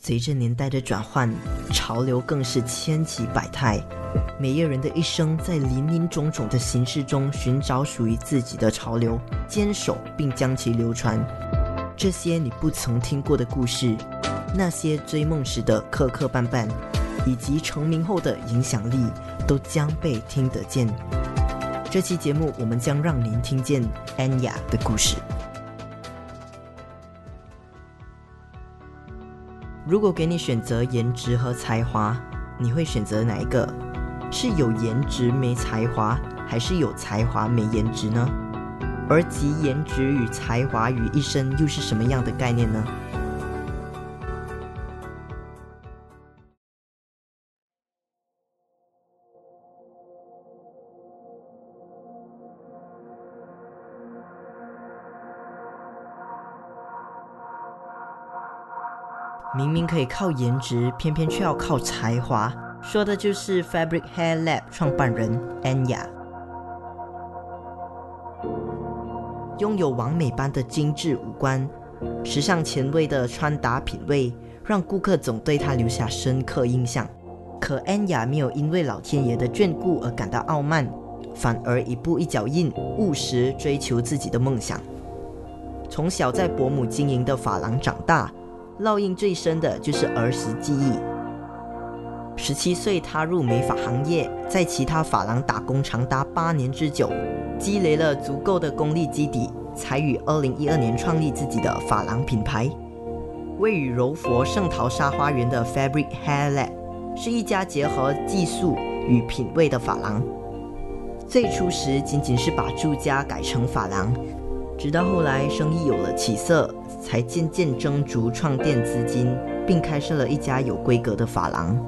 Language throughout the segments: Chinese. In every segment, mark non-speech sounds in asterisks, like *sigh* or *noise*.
随着年代的转换，潮流更是千奇百态。每一个人的一生，在林林种种的形式中寻找属于自己的潮流，坚守并将其流传。这些你不曾听过的故事，那些追梦时的磕磕绊绊，以及成名后的影响力，都将被听得见。这期节目，我们将让您听见安雅的故事。如果给你选择颜值和才华，你会选择哪一个？是有颜值没才华，还是有才华没颜值呢？而集颜值与才华于一身，又是什么样的概念呢？明明可以靠颜值，偏偏却要靠才华，说的就是 Fabric Hair Lab 创办人 Anya。拥有完美般的精致五官，时尚前卫的穿搭品味，让顾客总对她留下深刻印象。可 Anya 没有因为老天爷的眷顾而感到傲慢，反而一步一脚印，务实追求自己的梦想。从小在伯母经营的发廊长大。烙印最深的就是儿时记忆。十七岁踏入美发行业，在其他发廊打工长达八年之久，积累了足够的功力基底，才于二零一二年创立自己的发廊品牌。位于柔佛圣淘沙花园的 Fabric Hair Lab 是一家结合技术与品味的发廊。最初时仅仅是把住家改成发廊。直到后来生意有了起色，才渐渐蒸逐创店资金，并开设了一家有规格的发廊。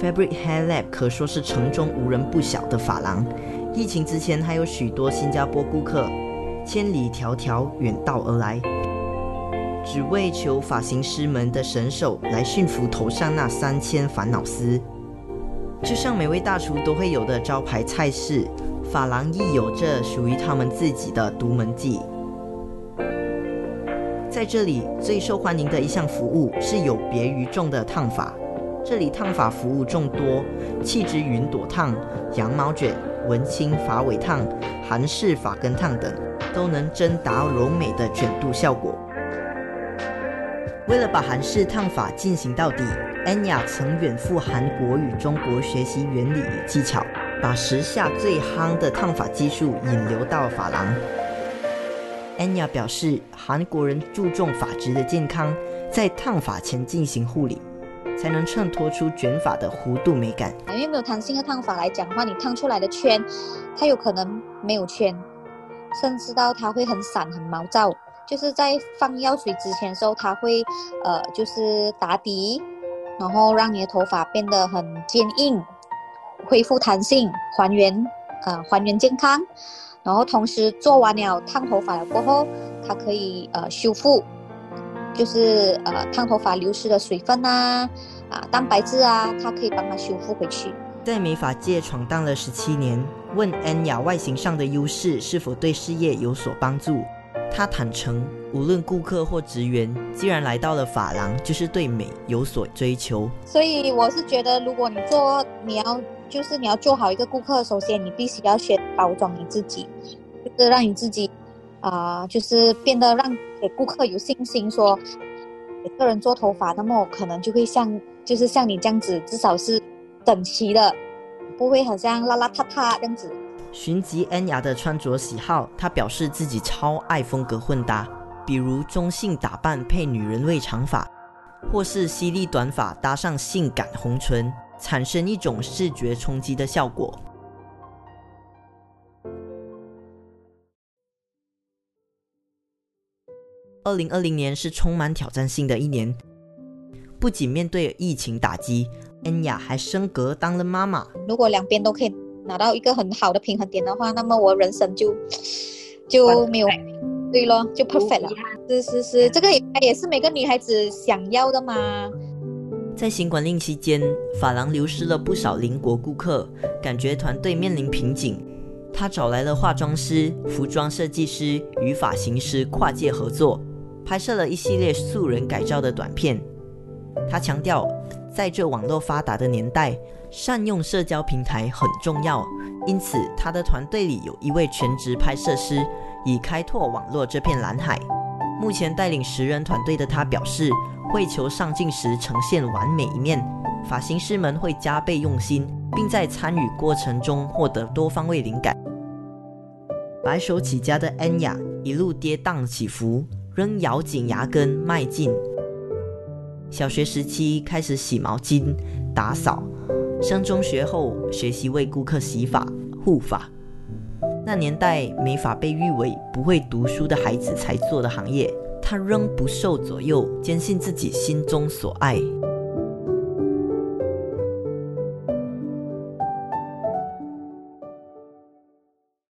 Fabric Hair Lab 可说是城中无人不晓的发廊。疫情之前，还有许多新加坡顾客千里迢迢远道而来，只为求发型师们的神手来驯服头上那三千烦恼丝。就像每位大厨都会有的招牌菜式。发廊亦有着属于他们自己的独门技。在这里最受欢迎的一项服务是有别于众的烫发。这里烫发服务众多，气质云朵烫、羊毛卷、文青发尾烫、韩式发根烫等，都能真达柔美的卷度效果。为了把韩式烫发进行到底，安雅曾远赴韩国与中国学习原理与技巧。把时下最夯的烫发技术引流到发廊。安雅表示，韩国人注重发质的健康，在烫发前进行护理，才能衬托出卷发的弧度美感。因为没有弹性的烫发来讲的话，你烫出来的圈，它有可能没有圈，甚至到它会很散、很毛躁。就是在放药水之前的时候，它会呃，就是打底，然后让你的头发变得很坚硬。恢复弹性，还原，呃，还原健康，然后同时做完了烫头发了过后，它可以呃修复，就是呃烫头发流失的水分啊，啊蛋白质啊，它可以帮它修复回去。在美发界闯荡了十七年，问安雅外形上的优势是否对事业有所帮助？她坦诚，无论顾客或职员，既然来到了发廊，就是对美有所追求。所以我是觉得，如果你做，你要。就是你要做好一个顾客，首先你必须要先包装你自己，就是让你自己啊，就是变得让给顾客有信心，说给个人做头发，那么可能就会像就是像你这样子，至少是整齐的，不会很像邋邋遢遢这样子。寻及恩雅的穿着喜好，他表示自己超爱风格混搭，比如中性打扮配女人味长发，或是犀利短发搭上性感红唇。产生一种视觉冲击的效果。二零二零年是充满挑战性的一年，不仅面对疫情打击，恩雅还升格当了妈妈。如果两边都可以拿到一个很好的平衡点的话，那么我人生就 *sniffs* 就没有对咯，就 perfect 了。是是是，这个也也是每个女孩子想要的嘛。在新管令期间，法郎流失了不少邻国顾客，感觉团队面临瓶颈。他找来了化妆师、服装设计师与发型师跨界合作，拍摄了一系列素人改造的短片。他强调，在这网络发达的年代，善用社交平台很重要。因此，他的团队里有一位全职拍摄师，以开拓网络这片蓝海。目前带领十人团队的他表示，会求上镜时呈现完美一面，发型师们会加倍用心，并在参与过程中获得多方位灵感。白手起家的安雅一路跌宕起伏，仍咬紧牙根迈进。小学时期开始洗毛巾、打扫，升中学后学习为顾客洗发、护发。那年代没法被誉为不会读书的孩子才做的行业，他仍不受左右，坚信自己心中所爱。